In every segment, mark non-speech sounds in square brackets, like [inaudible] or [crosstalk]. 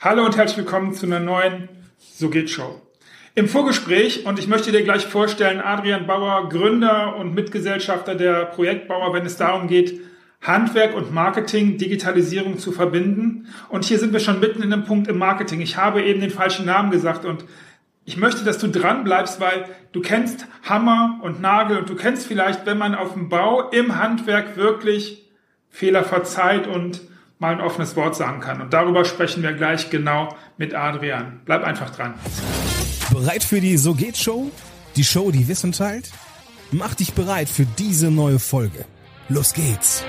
Hallo und herzlich willkommen zu einer neuen So geht Show. Im Vorgespräch, und ich möchte dir gleich vorstellen, Adrian Bauer, Gründer und Mitgesellschafter der Projektbauer, wenn es darum geht, Handwerk und Marketing, Digitalisierung zu verbinden. Und hier sind wir schon mitten in dem Punkt im Marketing. Ich habe eben den falschen Namen gesagt und ich möchte, dass du dran bleibst, weil du kennst Hammer und Nagel und du kennst vielleicht, wenn man auf dem Bau im Handwerk wirklich Fehler verzeiht und mal ein offenes Wort sagen kann. Und darüber sprechen wir gleich genau mit Adrian. Bleib einfach dran. Bereit für die So geht Show? Die Show, die Wissen teilt? Mach dich bereit für diese neue Folge. Los geht's.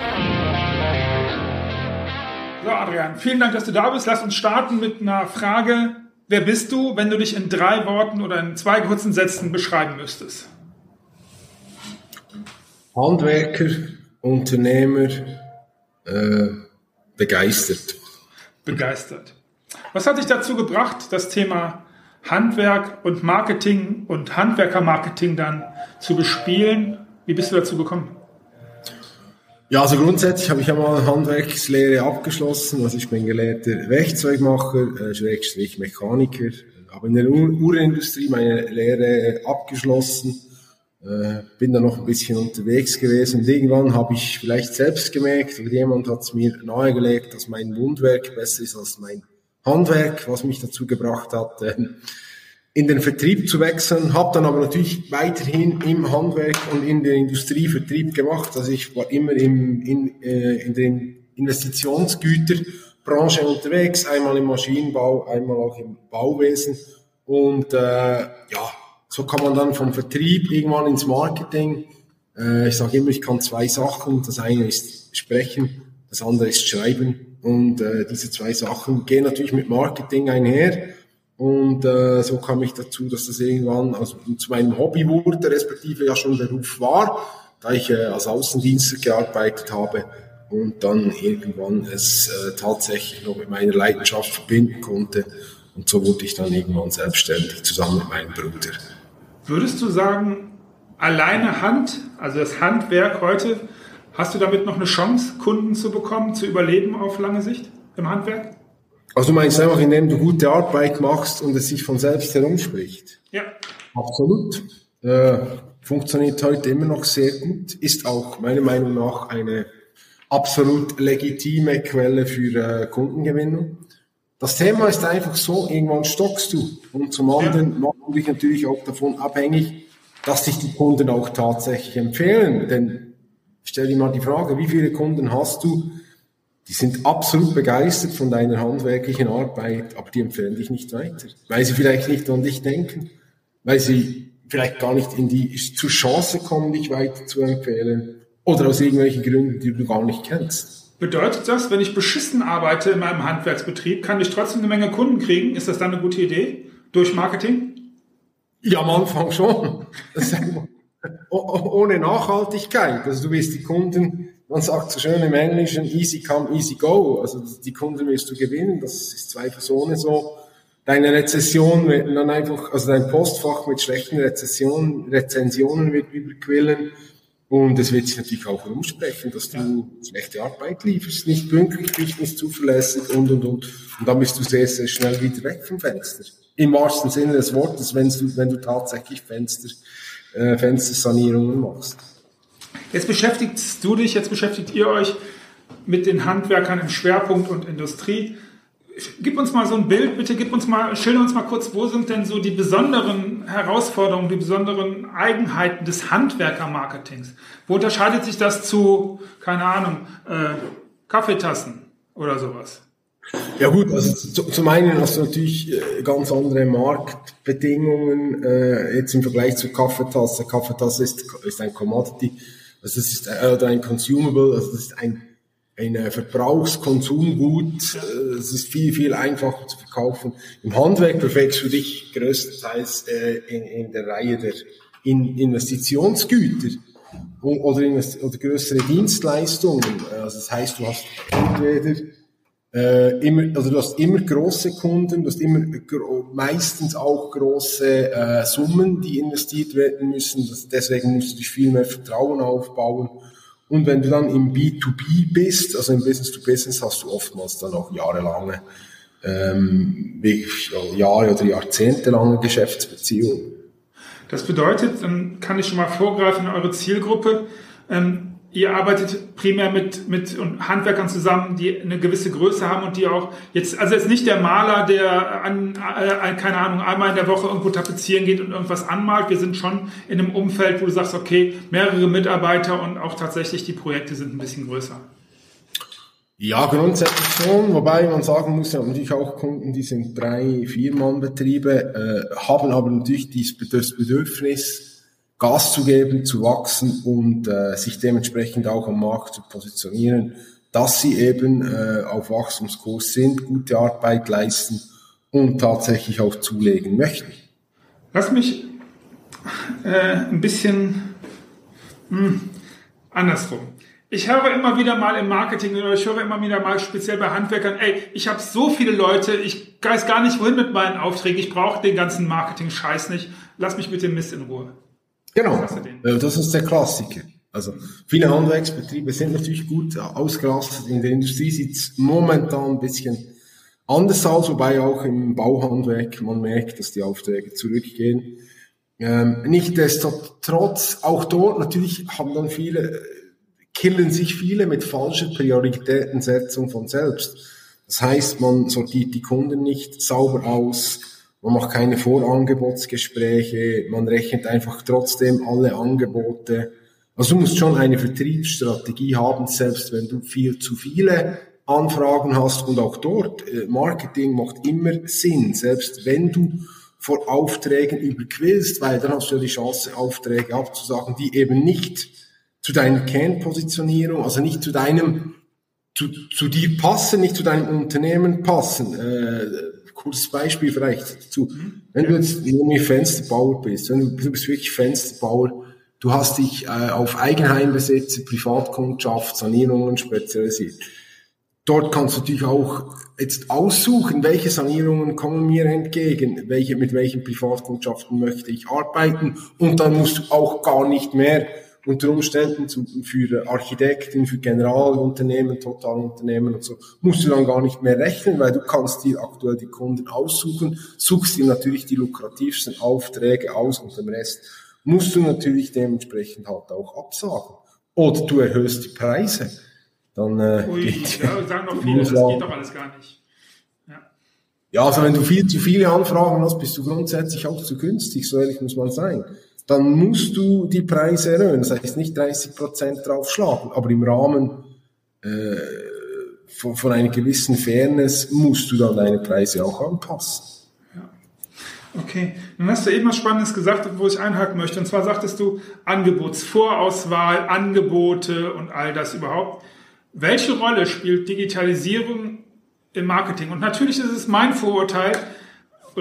So, Adrian, vielen Dank, dass du da bist. Lass uns starten mit einer Frage. Wer bist du, wenn du dich in drei Worten oder in zwei kurzen Sätzen beschreiben müsstest? Handwerker, Unternehmer, äh, begeistert. Begeistert. Was hat dich dazu gebracht, das Thema Handwerk und Marketing und Handwerkermarketing dann zu bespielen? Wie bist du dazu gekommen? Ja, also grundsätzlich habe ich einmal Handwerkslehre abgeschlossen. Also ich bin gelehrter Werkzeugmacher, äh, Schrägstrich Mechaniker. Habe in der Uhrenindustrie meine Lehre abgeschlossen äh, bin da noch ein bisschen unterwegs gewesen und irgendwann habe ich vielleicht selbst gemerkt oder jemand hat es mir nahegelegt, dass mein Mundwerk besser ist als mein Handwerk, was mich dazu gebracht hat, äh, in den Vertrieb zu wechseln, habe dann aber natürlich weiterhin im Handwerk und in der Industrie Vertrieb gemacht. Also ich war immer im, in, äh, in den Investitionsgüterbranche unterwegs, einmal im Maschinenbau, einmal auch im Bauwesen und äh, ja, so kann man dann vom Vertrieb irgendwann ins Marketing. Äh, ich sage immer, ich kann zwei Sachen. Das eine ist sprechen, das andere ist schreiben. Und äh, diese zwei Sachen gehen natürlich mit Marketing einher. Und äh, so kam ich dazu, dass das irgendwann also zu meinem Hobby wurde, respektive ja schon Beruf war, da ich äh, als Außendienstler gearbeitet habe und dann irgendwann es äh, tatsächlich noch mit meiner Leidenschaft verbinden konnte. Und so wurde ich dann irgendwann selbstständig zusammen mit meinem Bruder. Würdest du sagen, alleine Hand, also das Handwerk heute, hast du damit noch eine Chance, Kunden zu bekommen, zu überleben auf lange Sicht im Handwerk? Also du meinst einfach, indem du gute Arbeit machst und es sich von selbst herumspricht? Ja. Absolut. Äh, funktioniert heute immer noch sehr gut, ist auch meiner Meinung nach eine absolut legitime Quelle für äh, Kundengewinnung. Das Thema ist einfach so, irgendwann stockst du. Und zum anderen ja. machen dich natürlich auch davon abhängig, dass sich die Kunden auch tatsächlich empfehlen. Denn stell dir mal die Frage, wie viele Kunden hast du, die sind absolut begeistert von deiner handwerklichen Arbeit, aber die empfehlen dich nicht weiter. Weil sie vielleicht nicht an dich denken, weil sie vielleicht gar nicht in die zur Chance kommen, dich weiter zu empfehlen oder aus irgendwelchen Gründen, die du gar nicht kennst. Bedeutet das, wenn ich beschissen arbeite in meinem Handwerksbetrieb, kann ich trotzdem eine Menge Kunden kriegen? Ist das dann eine gute Idee? Durch Marketing? Ja, am Anfang schon. [laughs] ohne Nachhaltigkeit. Also du wirst die Kunden, man sagt so schön im Englischen, easy come, easy go. Also die Kunden wirst du gewinnen. Das ist zweifelsohne so. Deine Rezession wird dann einfach, also dein Postfach mit schlechten Rezessionen, Rezensionen wird überquillen. Und es wird sich natürlich auch herumsprechen, dass du schlechte Arbeit lieferst, nicht pünktlich bist, nicht zuverlässig und, und, und. Und dann bist du sehr, sehr schnell wieder weg vom Fenster. Im wahrsten Sinne des Wortes, wenn du, wenn du tatsächlich Fenster, äh, Fenstersanierungen machst. Jetzt beschäftigst du dich, jetzt beschäftigt ihr euch mit den Handwerkern im Schwerpunkt und Industrie gib uns mal so ein Bild, bitte gib uns mal, schilder uns mal kurz, wo sind denn so die besonderen Herausforderungen, die besonderen Eigenheiten des Handwerkermarketings? Wo unterscheidet sich das zu, keine Ahnung, äh, Kaffeetassen oder sowas? Ja gut, also zum einen hast du natürlich äh, ganz andere Marktbedingungen äh, jetzt im Vergleich zur Kaffeetasse. Kaffeetasse ist, ist ein Commodity, also das ist äh, oder ein Consumable, also das ist ein ein Verbrauchskonsumgut. Äh, es ist viel, viel einfacher zu verkaufen. Im Handwerk bewegst du dich größtenteils äh, in, in der Reihe der Investitionsgüter oder, oder größere Dienstleistungen. Also das heißt, du hast entweder äh, immer, also du hast immer große Kunden, du hast immer meistens auch große äh, Summen, die investiert werden müssen. Das, deswegen musst du dich viel mehr Vertrauen aufbauen. Und wenn du dann im B2B bist, also im Business to Business, hast du oftmals dann auch jahrelange ähm, Jahre oder jahrzehntelange Geschäftsbeziehungen. Das bedeutet, dann kann ich schon mal vorgreifen in eure Zielgruppe. Ähm, ihr arbeitet primär mit, mit Handwerkern zusammen, die eine gewisse Größe haben und die auch jetzt, also jetzt nicht der Maler, der an, äh, keine Ahnung, einmal in der Woche irgendwo tapezieren geht und irgendwas anmalt. Wir sind schon in einem Umfeld, wo du sagst, okay, mehrere Mitarbeiter und auch tatsächlich die Projekte sind ein bisschen größer. Ja, grundsätzlich schon, wobei man sagen muss, ja, natürlich auch Kunden, die sind drei, vier Mann Betriebe, äh, haben aber natürlich das Bedürfnis, Gas zu geben, zu wachsen und äh, sich dementsprechend auch am Markt zu positionieren, dass sie eben äh, auf Wachstumskurs sind, gute Arbeit leisten und tatsächlich auch zulegen möchten. Lass mich äh, ein bisschen mh, hm, andersrum. Ich höre immer wieder mal im Marketing oder ich höre immer wieder mal speziell bei Handwerkern, ey, ich habe so viele Leute, ich weiß gar nicht wohin mit meinen Aufträgen, ich brauche den ganzen Marketing-Scheiß nicht, lass mich mit dem Mist in Ruhe. Genau, das ist der Klassiker. Also viele Handwerksbetriebe sind natürlich gut ausgelastet. In der Industrie sieht es momentan ein bisschen anders aus, wobei auch im Bauhandwerk man merkt, dass die Aufträge zurückgehen. Ähm, Nichtsdestotrotz, auch dort natürlich haben dann viele killen sich viele mit falscher Prioritätensetzung von selbst. Das heißt, man sortiert die Kunden nicht sauber aus, man macht keine Vorangebotsgespräche, man rechnet einfach trotzdem alle Angebote. Also du musst schon eine Vertriebsstrategie haben, selbst wenn du viel zu viele Anfragen hast und auch dort, äh, Marketing macht immer Sinn, selbst wenn du vor Aufträgen überquillst, weil dann hast du ja die Chance, Aufträge abzusagen, die eben nicht zu deiner Kernpositionierung, also nicht zu deinem, zu, zu dir passen, nicht zu deinem Unternehmen passen. Äh, kurzes Beispiel vielleicht dazu. Wenn du jetzt irgendwie Fensterbauer bist, wenn du, du bist wirklich Fensterbauer, du hast dich äh, auf Eigenheimbesitzer, Privatkundschaft, Sanierungen spezialisiert. Dort kannst du dich auch jetzt aussuchen, welche Sanierungen kommen mir entgegen, welche, mit welchen Privatkundschaften möchte ich arbeiten und dann musst du auch gar nicht mehr unter Umständen zum, für Architekten, für Generalunternehmen, Totalunternehmen und so, musst du dann gar nicht mehr rechnen, weil du kannst dir aktuell die Kunden aussuchen, suchst dir natürlich die lukrativsten Aufträge aus und den Rest musst du natürlich dementsprechend halt auch absagen. Oder du erhöhst die Preise. Dann, äh, Ui, geht, ja, sagen noch viele, das geht doch alles gar nicht. Ja, also wenn du viel zu viele Anfragen hast, bist du grundsätzlich auch zu günstig, so ehrlich muss man sein dann musst du die Preise erhöhen. Das heißt nicht 30 Prozent draufschlagen, aber im Rahmen äh, von, von einer gewissen Fairness musst du dann deine Preise auch anpassen. Okay, dann hast du eben was Spannendes gesagt, wo ich einhaken möchte. Und zwar sagtest du Angebotsvorauswahl, Angebote und all das überhaupt. Welche Rolle spielt Digitalisierung im Marketing? Und natürlich ist es mein Vorurteil,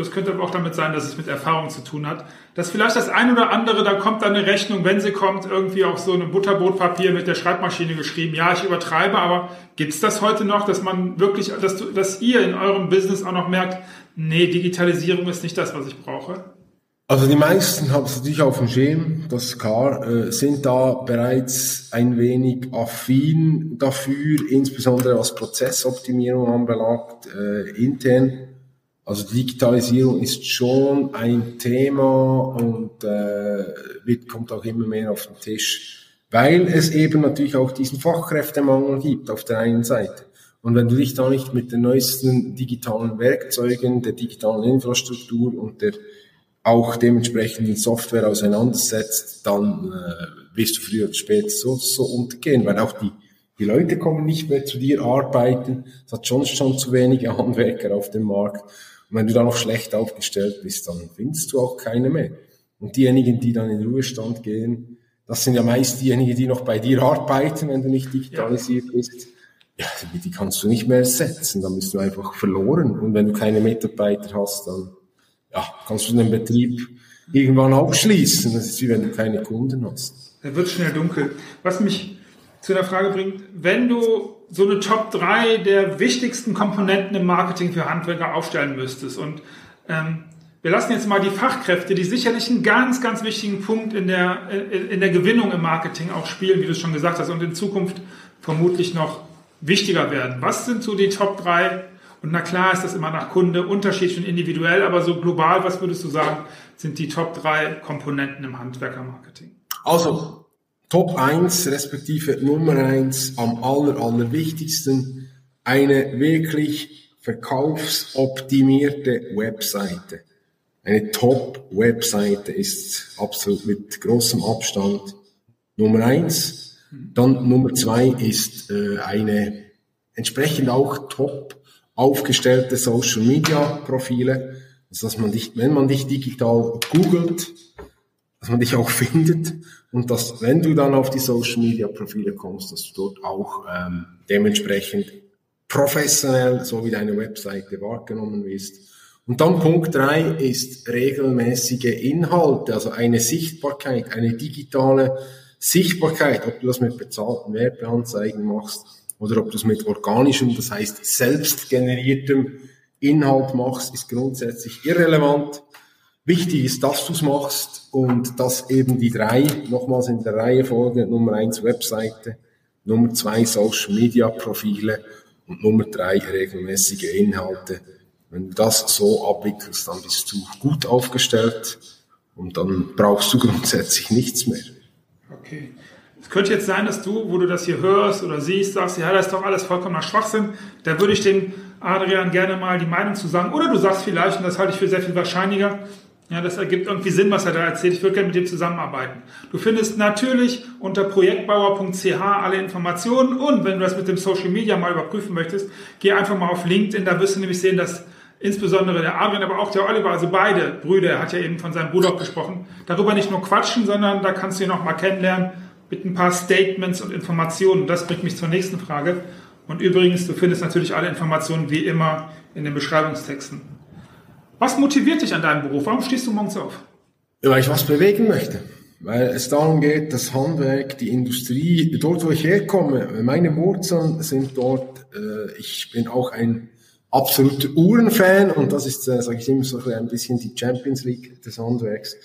es könnte aber auch damit sein, dass es mit Erfahrung zu tun hat, dass vielleicht das ein oder andere, da kommt dann eine Rechnung, wenn sie kommt, irgendwie auf so einem Butterbrotpapier mit der Schreibmaschine geschrieben. Ja, ich übertreibe, aber gibt es das heute noch, dass man wirklich, dass, dass ihr in eurem Business auch noch merkt, nee, Digitalisierung ist nicht das, was ich brauche? Also die meisten haben es natürlich auf dem Schirm, das ist klar, äh, sind da bereits ein wenig affin dafür, insbesondere was Prozessoptimierung anbelangt, äh, intern also Digitalisierung ist schon ein Thema und äh, wird, kommt auch immer mehr auf den Tisch, weil es eben natürlich auch diesen Fachkräftemangel gibt auf der einen Seite. Und wenn du dich da nicht mit den neuesten digitalen Werkzeugen, der digitalen Infrastruktur und der auch dementsprechenden Software auseinandersetzt, dann äh, wirst du früher oder später so, so untergehen, weil auch die, die Leute kommen nicht mehr zu dir arbeiten. Es hat schon schon zu wenige Handwerker auf dem Markt. Und wenn du da noch schlecht aufgestellt bist, dann findest du auch keine mehr. Und diejenigen, die dann in Ruhestand gehen, das sind ja meist diejenigen, die noch bei dir arbeiten, wenn du nicht digitalisiert ja. bist. Ja, die kannst du nicht mehr ersetzen, dann bist du einfach verloren. Und wenn du keine Mitarbeiter hast, dann ja, kannst du den Betrieb irgendwann abschließen. Das ist wie wenn du keine Kunden hast. Er wird schnell dunkel. Was mich zu der Frage bringt, wenn du so eine Top 3 der wichtigsten Komponenten im Marketing für Handwerker aufstellen müsstest. Und ähm, wir lassen jetzt mal die Fachkräfte, die sicherlich einen ganz, ganz wichtigen Punkt in der, in der Gewinnung im Marketing auch spielen, wie du schon gesagt hast, und in Zukunft vermutlich noch wichtiger werden. Was sind so die Top 3 Und na klar ist das immer nach Kunde unterschiedlich und individuell, aber so global, was würdest du sagen, sind die Top drei Komponenten im Handwerkermarketing? Also, Top 1 respektive Nummer 1 am aller, allerwichtigsten, eine wirklich verkaufsoptimierte Webseite. Eine Top-Webseite ist absolut mit großem Abstand Nummer 1. Dann Nummer 2 ist äh, eine entsprechend auch top aufgestellte Social Media Profile, also dass man dich, wenn man dich digital googelt, dass man dich auch [laughs] findet und dass, wenn du dann auf die Social Media Profile kommst, dass du dort auch ähm, dementsprechend professionell, so wie deine Webseite wahrgenommen wirst. Und dann Punkt drei ist regelmäßige Inhalte, also eine Sichtbarkeit, eine digitale Sichtbarkeit, ob du das mit bezahlten Werbeanzeigen machst oder ob du es mit organischem, das heißt selbst generiertem Inhalt machst, ist grundsätzlich irrelevant. Wichtig ist, dass du es machst und dass eben die drei, nochmals in der Reihe Folge, Nummer eins Webseite, Nummer zwei Social Media Profile und Nummer drei regelmäßige Inhalte. Wenn du das so abwickelst, dann bist du gut aufgestellt und dann brauchst du grundsätzlich nichts mehr. Okay. Es könnte jetzt sein, dass du, wo du das hier hörst oder siehst, sagst, ja, das ist doch alles vollkommener Schwachsinn. Da würde ich den Adrian gerne mal die Meinung zu sagen. Oder du sagst vielleicht, und das halte ich für sehr viel wahrscheinlicher, ja, das ergibt irgendwie Sinn, was er da erzählt. Ich würde gerne mit dem zusammenarbeiten. Du findest natürlich unter projektbauer.ch alle Informationen und wenn du das mit dem Social Media mal überprüfen möchtest, geh einfach mal auf LinkedIn, da wirst du nämlich sehen, dass insbesondere der Adrian, aber auch der Oliver, also beide Brüder, er hat ja eben von seinem Bruder gesprochen, darüber nicht nur quatschen, sondern da kannst du ihn noch mal kennenlernen mit ein paar Statements und Informationen. Das bringt mich zur nächsten Frage. Und übrigens, du findest natürlich alle Informationen wie immer in den Beschreibungstexten. Was motiviert dich an deinem Beruf? Warum stehst du morgens auf? Ja, weil ich was bewegen möchte. Weil es darum geht, das Handwerk, die Industrie, dort wo ich herkomme, meine Wurzeln sind dort, äh, ich bin auch ein absoluter Uhrenfan und das ist, äh, sage ich immer so ein bisschen die Champions League des Handwerks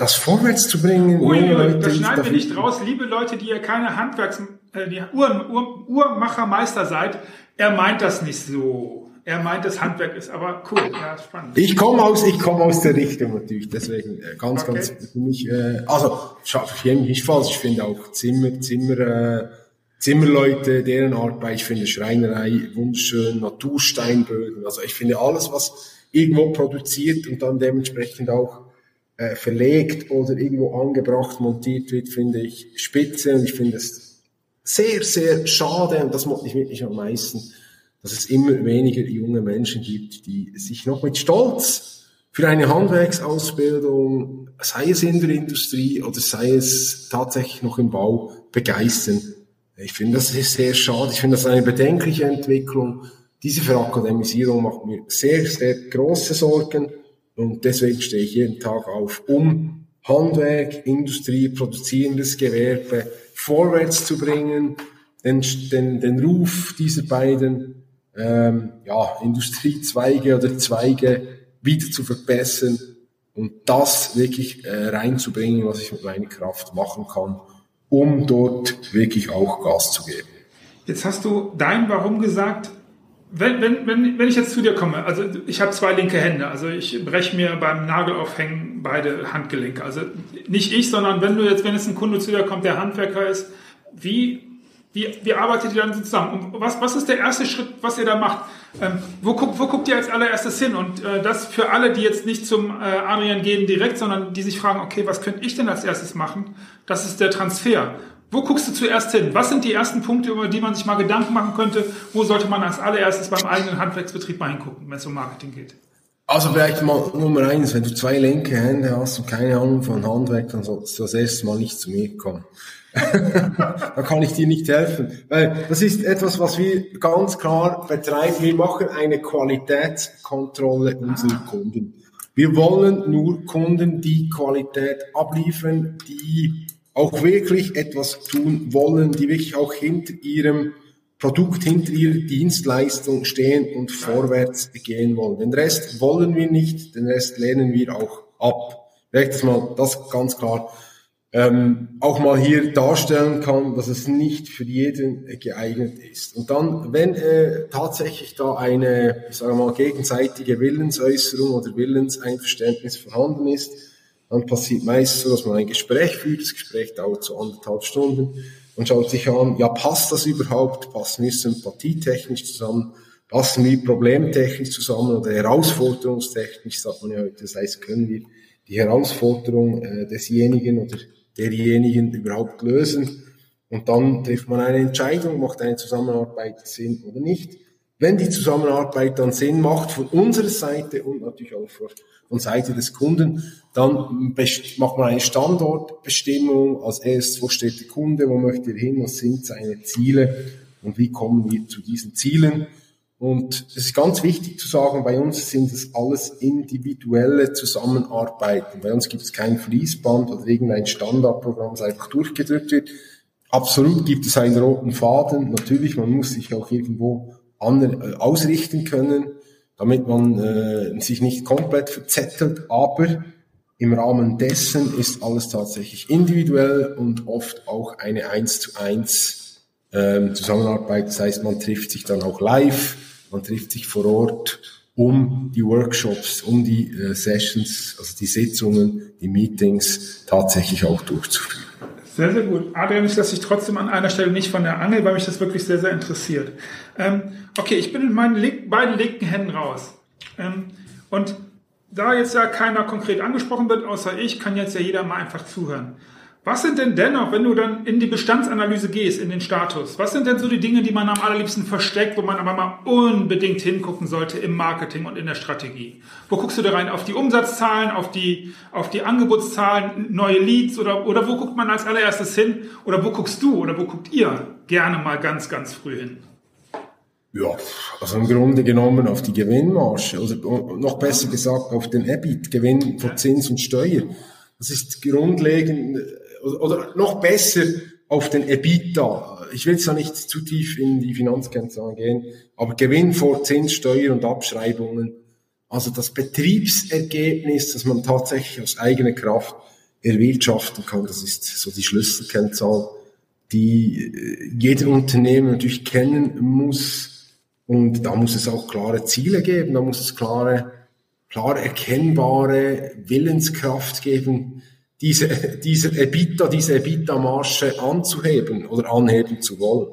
das vorwärts zu bringen. Ui, Leute, das schneiden wir nicht raus. Liebe Leute, die ihr keine Handwerks, äh, die Uhr, Uhr, Uhrmachermeister seid, er meint das nicht so. Er meint, das Handwerk ist aber cool, ja, spannend. Ich komme aus, ich komme aus der Richtung natürlich, deswegen äh, ganz, okay. ganz für mich, äh, also schaffe ich nicht falsch. Ich finde auch Zimmer, Zimmer, äh, Zimmerleute, deren Arbeit, ich finde Schreinerei wunderschön, Natursteinböden. Also ich finde alles, was irgendwo produziert und dann dementsprechend auch äh, verlegt oder irgendwo angebracht, montiert wird, finde ich spitze und ich finde es sehr, sehr schade und das motiviert mich am meisten, dass es immer weniger junge Menschen gibt, die sich noch mit Stolz für eine Handwerksausbildung, sei es in der Industrie oder sei es tatsächlich noch im Bau, begeistern. Ich finde, das ist sehr schade. Ich finde das eine bedenkliche Entwicklung. Diese Verakademisierung macht mir sehr, sehr große Sorgen. Und deswegen stehe ich jeden Tag auf, um Handwerk, Industrie, produzierendes Gewerbe vorwärts zu bringen, den, den, den Ruf dieser beiden ähm, ja, Industriezweige oder Zweige wieder zu verbessern und das wirklich äh, reinzubringen, was ich mit meiner Kraft machen kann, um dort wirklich auch Gas zu geben. Jetzt hast du dein Warum gesagt wenn, wenn, wenn, wenn ich jetzt zu dir komme, also ich habe zwei linke Hände, also ich breche mir beim Nagelaufhängen beide Handgelenke. Also nicht ich, sondern wenn du jetzt, wenn jetzt ein Kunde zu dir kommt, der Handwerker ist, wie, wie, wie arbeitet ihr dann zusammen? Und was, was ist der erste Schritt, was ihr da macht? Ähm, wo, guckt, wo guckt ihr als allererstes hin? Und äh, das für alle, die jetzt nicht zum äh, Adrian gehen direkt, sondern die sich fragen, okay, was könnte ich denn als erstes machen? Das ist der Transfer. Wo guckst du zuerst hin? Was sind die ersten Punkte, über die man sich mal Gedanken machen könnte? Wo sollte man als allererstes beim eigenen Handwerksbetrieb mal hingucken, wenn es um Marketing geht? Also vielleicht mal Nummer eins, wenn du zwei linke Hände hast und keine Ahnung von Handwerk, dann solltest du das erste Mal nicht zu mir kommen. [laughs] da kann ich dir nicht helfen. Weil das ist etwas, was wir ganz klar betreiben. Wir machen eine Qualitätskontrolle unserer Kunden. Wir wollen nur Kunden, die Qualität abliefern, die auch wirklich etwas tun wollen, die wirklich auch hinter ihrem Produkt, hinter ihrer Dienstleistung stehen und vorwärts gehen wollen. Den Rest wollen wir nicht, den Rest lehnen wir auch ab. Vielleicht das mal das ganz klar ähm, auch mal hier darstellen kann, dass es nicht für jeden geeignet ist. Und dann, wenn äh, tatsächlich da eine, sagen wir mal, gegenseitige Willensäußerung oder Willenseinverständnis vorhanden ist, dann passiert meist so, dass man ein Gespräch führt. Das Gespräch dauert so anderthalb Stunden und schaut sich an, ja, passt das überhaupt? Passen wir sympathietechnisch zusammen? Passen wir problemtechnisch zusammen oder herausforderungstechnisch, sagt man ja heute. Das heißt, können wir die Herausforderung äh, desjenigen oder derjenigen überhaupt lösen. Und dann trifft man eine Entscheidung, macht eine Zusammenarbeit Sinn oder nicht. Wenn die Zusammenarbeit dann Sinn macht von unserer Seite und natürlich auch von Seite des Kunden, dann macht man eine Standortbestimmung. Als erstes, wo steht der Kunde, wo möchte er hin, was sind seine Ziele und wie kommen wir zu diesen Zielen. Und es ist ganz wichtig zu sagen, bei uns sind es alles individuelle Zusammenarbeiten. Bei uns gibt es kein Fließband oder irgendein Standardprogramm, das einfach durchgedrückt wird. Absolut gibt es einen roten Faden. Natürlich, man muss sich auch irgendwo an, äh, ausrichten können, damit man äh, sich nicht komplett verzettelt. Aber im Rahmen dessen ist alles tatsächlich individuell und oft auch eine eins zu eins ähm, Zusammenarbeit. Das heißt, man trifft sich dann auch live man trifft sich vor Ort, um die Workshops, um die äh, Sessions, also die Sitzungen, die Meetings tatsächlich auch durchzuführen. Sehr, sehr gut. Adrian, ich lasse dich trotzdem an einer Stelle nicht von der Angel, weil mich das wirklich sehr, sehr interessiert. Ähm, okay, ich bin mit meinen link beiden linken Händen raus. Ähm, und da jetzt ja keiner konkret angesprochen wird, außer ich, kann jetzt ja jeder mal einfach zuhören. Was sind denn dennoch, wenn du dann in die Bestandsanalyse gehst, in den Status, was sind denn so die Dinge, die man am allerliebsten versteckt, wo man aber mal unbedingt hingucken sollte im Marketing und in der Strategie? Wo guckst du da rein? Auf die Umsatzzahlen, auf die, auf die Angebotszahlen, neue Leads oder, oder wo guckt man als allererstes hin? Oder wo guckst du oder wo guckt ihr gerne mal ganz, ganz früh hin? Ja, also im Grunde genommen auf die Gewinnmarge oder noch besser gesagt auf den EBIT, Gewinn von Zins und Steuer. Das ist grundlegend oder noch besser auf den EBITDA. Ich will zwar nicht zu tief in die Finanzkennzahlen gehen, aber Gewinn vor Zinssteuer und Abschreibungen, also das Betriebsergebnis, das man tatsächlich aus eigener Kraft erwirtschaften kann, das ist so die Schlüsselkennzahl, die äh, jeder Unternehmen natürlich kennen muss. Und da muss es auch klare Ziele geben, da muss es klare, klar erkennbare Willenskraft geben, diese, diese EBITDA, diese EBITDA-Marge anzuheben oder anheben zu wollen.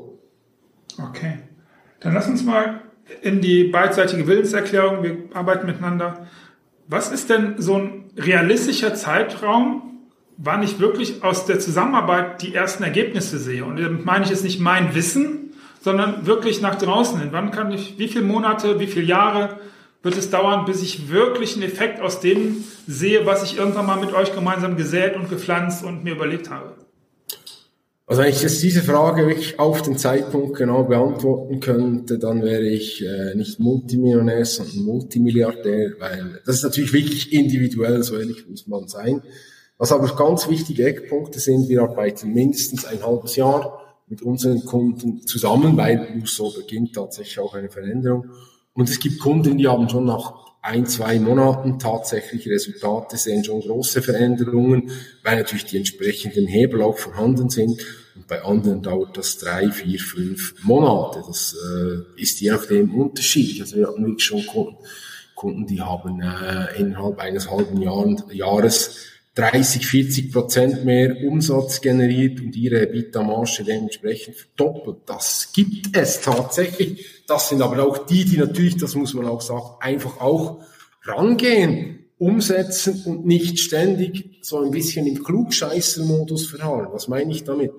Okay. Dann lass uns mal in die beidseitige Willenserklärung, wir arbeiten miteinander. Was ist denn so ein realistischer Zeitraum, wann ich wirklich aus der Zusammenarbeit die ersten Ergebnisse sehe? Und damit meine ich jetzt nicht mein Wissen, sondern wirklich nach draußen hin. Wann kann ich, wie viele Monate, wie viele Jahre wird es dauern, bis ich wirklich einen Effekt aus dem sehe, was ich irgendwann mal mit euch gemeinsam gesät und gepflanzt und mir überlegt habe? Also wenn ich jetzt diese Frage wirklich auf den Zeitpunkt genau beantworten könnte, dann wäre ich äh, nicht Multimillionär, sondern Multimilliardär, weil das ist natürlich wirklich individuell, so ehrlich muss man sein. Was aber ganz wichtige Eckpunkte sind, wir arbeiten mindestens ein halbes Jahr mit unseren Kunden zusammen, weil nur so beginnt tatsächlich auch eine Veränderung. Und es gibt Kunden, die haben schon nach ein, zwei Monaten tatsächlich Resultate, sehen schon große Veränderungen, weil natürlich die entsprechenden Hebel auch vorhanden sind. Und bei anderen dauert das drei, vier, fünf Monate. Das äh, ist je nachdem unterschiedlich. Also wir hatten wirklich schon Kunden, Kunden die haben äh, innerhalb eines halben Jahr, Jahres 30, 40 Prozent mehr Umsatz generiert und ihre EBITDA-Marge dementsprechend verdoppelt. Das gibt es tatsächlich. Das sind aber auch die, die natürlich, das muss man auch sagen, einfach auch rangehen, umsetzen und nicht ständig so ein bisschen im Klugscheißer-Modus verharren. Was meine ich damit?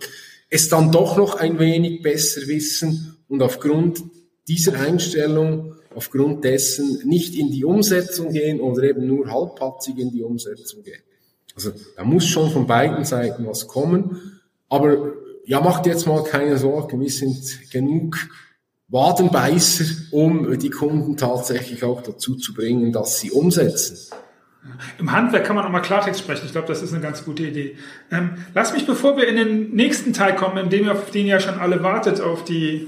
Es dann doch noch ein wenig besser wissen und aufgrund dieser Einstellung, aufgrund dessen nicht in die Umsetzung gehen oder eben nur halbpatzig in die Umsetzung gehen. Also da muss schon von beiden Seiten was kommen. Aber ja, macht jetzt mal keine Sorgen, wir sind genug Wadenbeißer, um die Kunden tatsächlich auch dazu zu bringen, dass sie umsetzen. Im Handwerk kann man auch mal Klartext sprechen. Ich glaube, das ist eine ganz gute Idee. Ähm, lass mich, bevor wir in den nächsten Teil kommen, in dem auf den ja schon alle wartet, auf die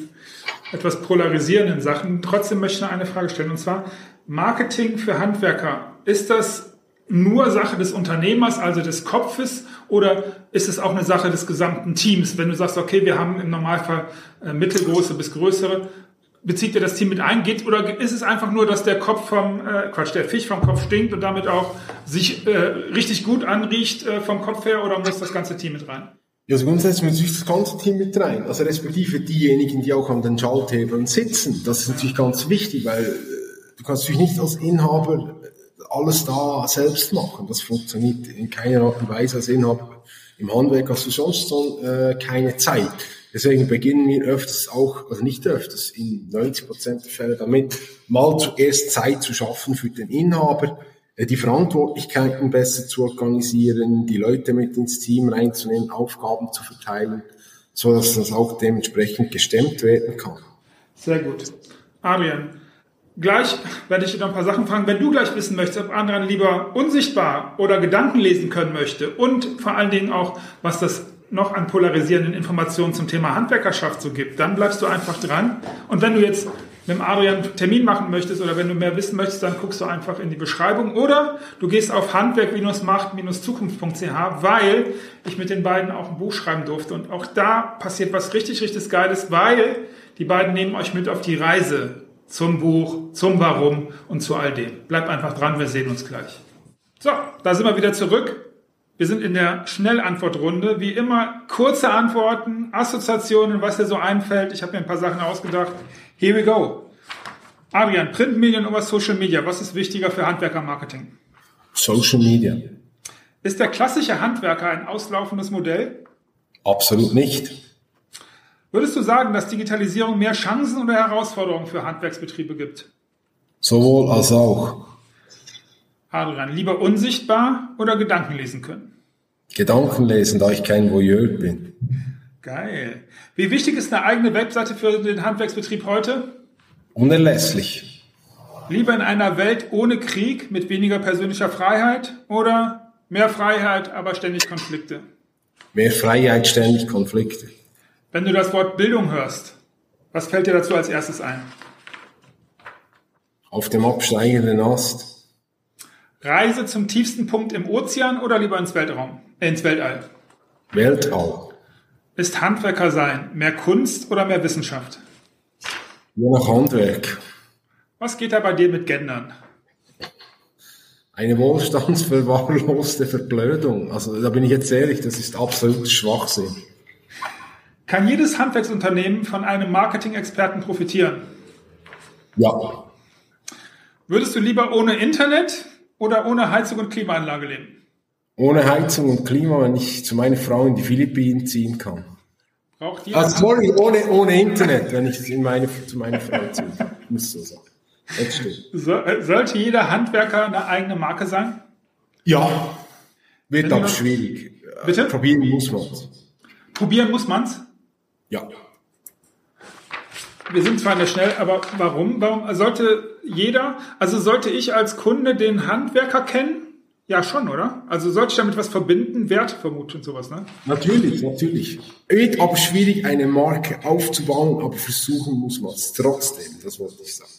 etwas polarisierenden Sachen, trotzdem möchte ich noch eine Frage stellen. Und zwar, Marketing für Handwerker. Ist das nur Sache des Unternehmers, also des Kopfes, oder ist es auch eine Sache des gesamten Teams? Wenn du sagst, okay, wir haben im Normalfall äh, mittelgroße bis größere, bezieht ihr das Team mit ein? Geht, oder ist es einfach nur, dass der Kopf vom, äh, Quatsch, der Fisch vom Kopf stinkt und damit auch sich äh, richtig gut anriecht äh, vom Kopf her, oder muss das ganze Team mit rein? Ja, also grundsätzlich muss natürlich das ganze Team mit rein. Also respektive diejenigen, die auch an den Schalthebeln sitzen. Das ist natürlich ganz wichtig, weil äh, du kannst natürlich nicht als Inhaber alles da selbst machen. Das funktioniert in keiner Art und Weise als Inhaber. Im Handwerk hast du sonst so, äh, keine Zeit. Deswegen beginnen wir öfters auch, also nicht öfters, in 90 Prozent der Fälle damit, mal zuerst Zeit zu schaffen für den Inhaber, äh, die Verantwortlichkeiten besser zu organisieren, die Leute mit ins Team reinzunehmen, Aufgaben zu verteilen, so dass das auch dementsprechend gestemmt werden kann. Sehr gut. Adrian, gleich werde ich dir noch ein paar Sachen fragen. Wenn du gleich wissen möchtest, ob Adrian lieber unsichtbar oder Gedanken lesen können möchte und vor allen Dingen auch, was das noch an polarisierenden Informationen zum Thema Handwerkerschaft so gibt, dann bleibst du einfach dran. Und wenn du jetzt mit dem Adrian einen Termin machen möchtest oder wenn du mehr wissen möchtest, dann guckst du einfach in die Beschreibung oder du gehst auf handwerk-macht-zukunft.ch, weil ich mit den beiden auch ein Buch schreiben durfte und auch da passiert was richtig, richtig Geiles, weil die beiden nehmen euch mit auf die Reise zum Buch, zum Warum und zu all dem. Bleibt einfach dran, wir sehen uns gleich. So, da sind wir wieder zurück. Wir sind in der Schnellantwortrunde. Wie immer, kurze Antworten, Assoziationen, was dir so einfällt. Ich habe mir ein paar Sachen ausgedacht. Here we go. Adrian, Printmedien oder Social Media, was ist wichtiger für Handwerkermarketing? Social Media. Ist der klassische Handwerker ein auslaufendes Modell? Absolut nicht. Würdest du sagen, dass Digitalisierung mehr Chancen oder Herausforderungen für Handwerksbetriebe gibt? Sowohl als auch. Adrian, lieber unsichtbar oder Gedanken lesen können? Gedanken lesen, da ich kein Voyeur bin. Geil. Wie wichtig ist eine eigene Webseite für den Handwerksbetrieb heute? Unerlässlich. Lieber in einer Welt ohne Krieg mit weniger persönlicher Freiheit oder mehr Freiheit, aber ständig Konflikte? Mehr Freiheit, ständig Konflikte. Wenn du das Wort Bildung hörst, was fällt dir dazu als erstes ein? Auf dem absteigenden Ast. Reise zum tiefsten Punkt im Ozean oder lieber ins Weltraum, äh, ins Weltall? Weltall. Ist Handwerker sein mehr Kunst oder mehr Wissenschaft? Je nach Handwerk. Was geht da bei dir mit Gendern? Eine wohlstandsverwahrloste Verblödung. Also da bin ich jetzt ehrlich, das ist absolut Schwachsinn. Kann jedes Handwerksunternehmen von einem Marketing-Experten profitieren? Ja. Würdest du lieber ohne Internet oder ohne Heizung und Klimaanlage leben? Ohne Heizung und Klima, wenn ich zu meiner Frau in die Philippinen ziehen kann. Braucht jeder Also sorry, ohne, ohne Internet, wenn ich in meine, zu meiner Frau ziehe. Muss so sein. Das stimmt. so, äh, sollte jeder Handwerker eine eigene Marke sein? Ja. Wird aber schwierig. Bitte? Probieren muss man Probieren muss man's. Ja. Wir sind zwar nicht schnell, aber warum? Warum sollte jeder, also sollte ich als Kunde den Handwerker kennen? Ja, schon, oder? Also sollte ich damit was verbinden? Wert vermuten und sowas, ne? Natürlich, natürlich. Wird aber schwierig, eine Marke aufzubauen, aber versuchen muss man es trotzdem. Das wollte ich sagen.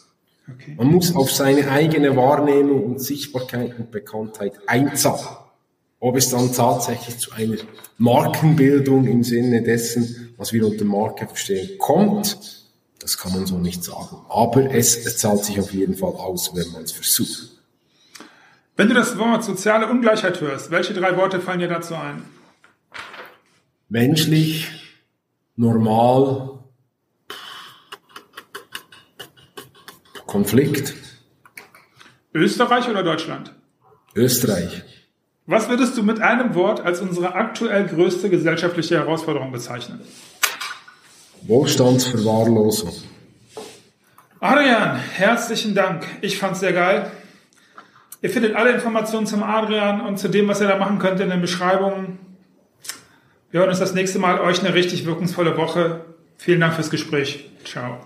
Okay. Man muss auf seine eigene Wahrnehmung und Sichtbarkeit und Bekanntheit einzahlen. Ob es dann tatsächlich zu einer Markenbildung im Sinne dessen, was wir unter Marke verstehen, kommt, das kann man so nicht sagen. Aber es, es zahlt sich auf jeden Fall aus, wenn man es versucht. Wenn du das Wort soziale Ungleichheit hörst, welche drei Worte fallen dir dazu ein? Menschlich, normal, Konflikt, Österreich oder Deutschland? Österreich. Was würdest du mit einem Wort als unsere aktuell größte gesellschaftliche Herausforderung bezeichnen? Wohlstandsverwahrlosung. Adrian, herzlichen Dank. Ich fand's sehr geil. Ihr findet alle Informationen zum Adrian und zu dem, was ihr da machen könnt, in den Beschreibungen. Wir hören uns das nächste Mal. Euch eine richtig wirkungsvolle Woche. Vielen Dank fürs Gespräch. Ciao.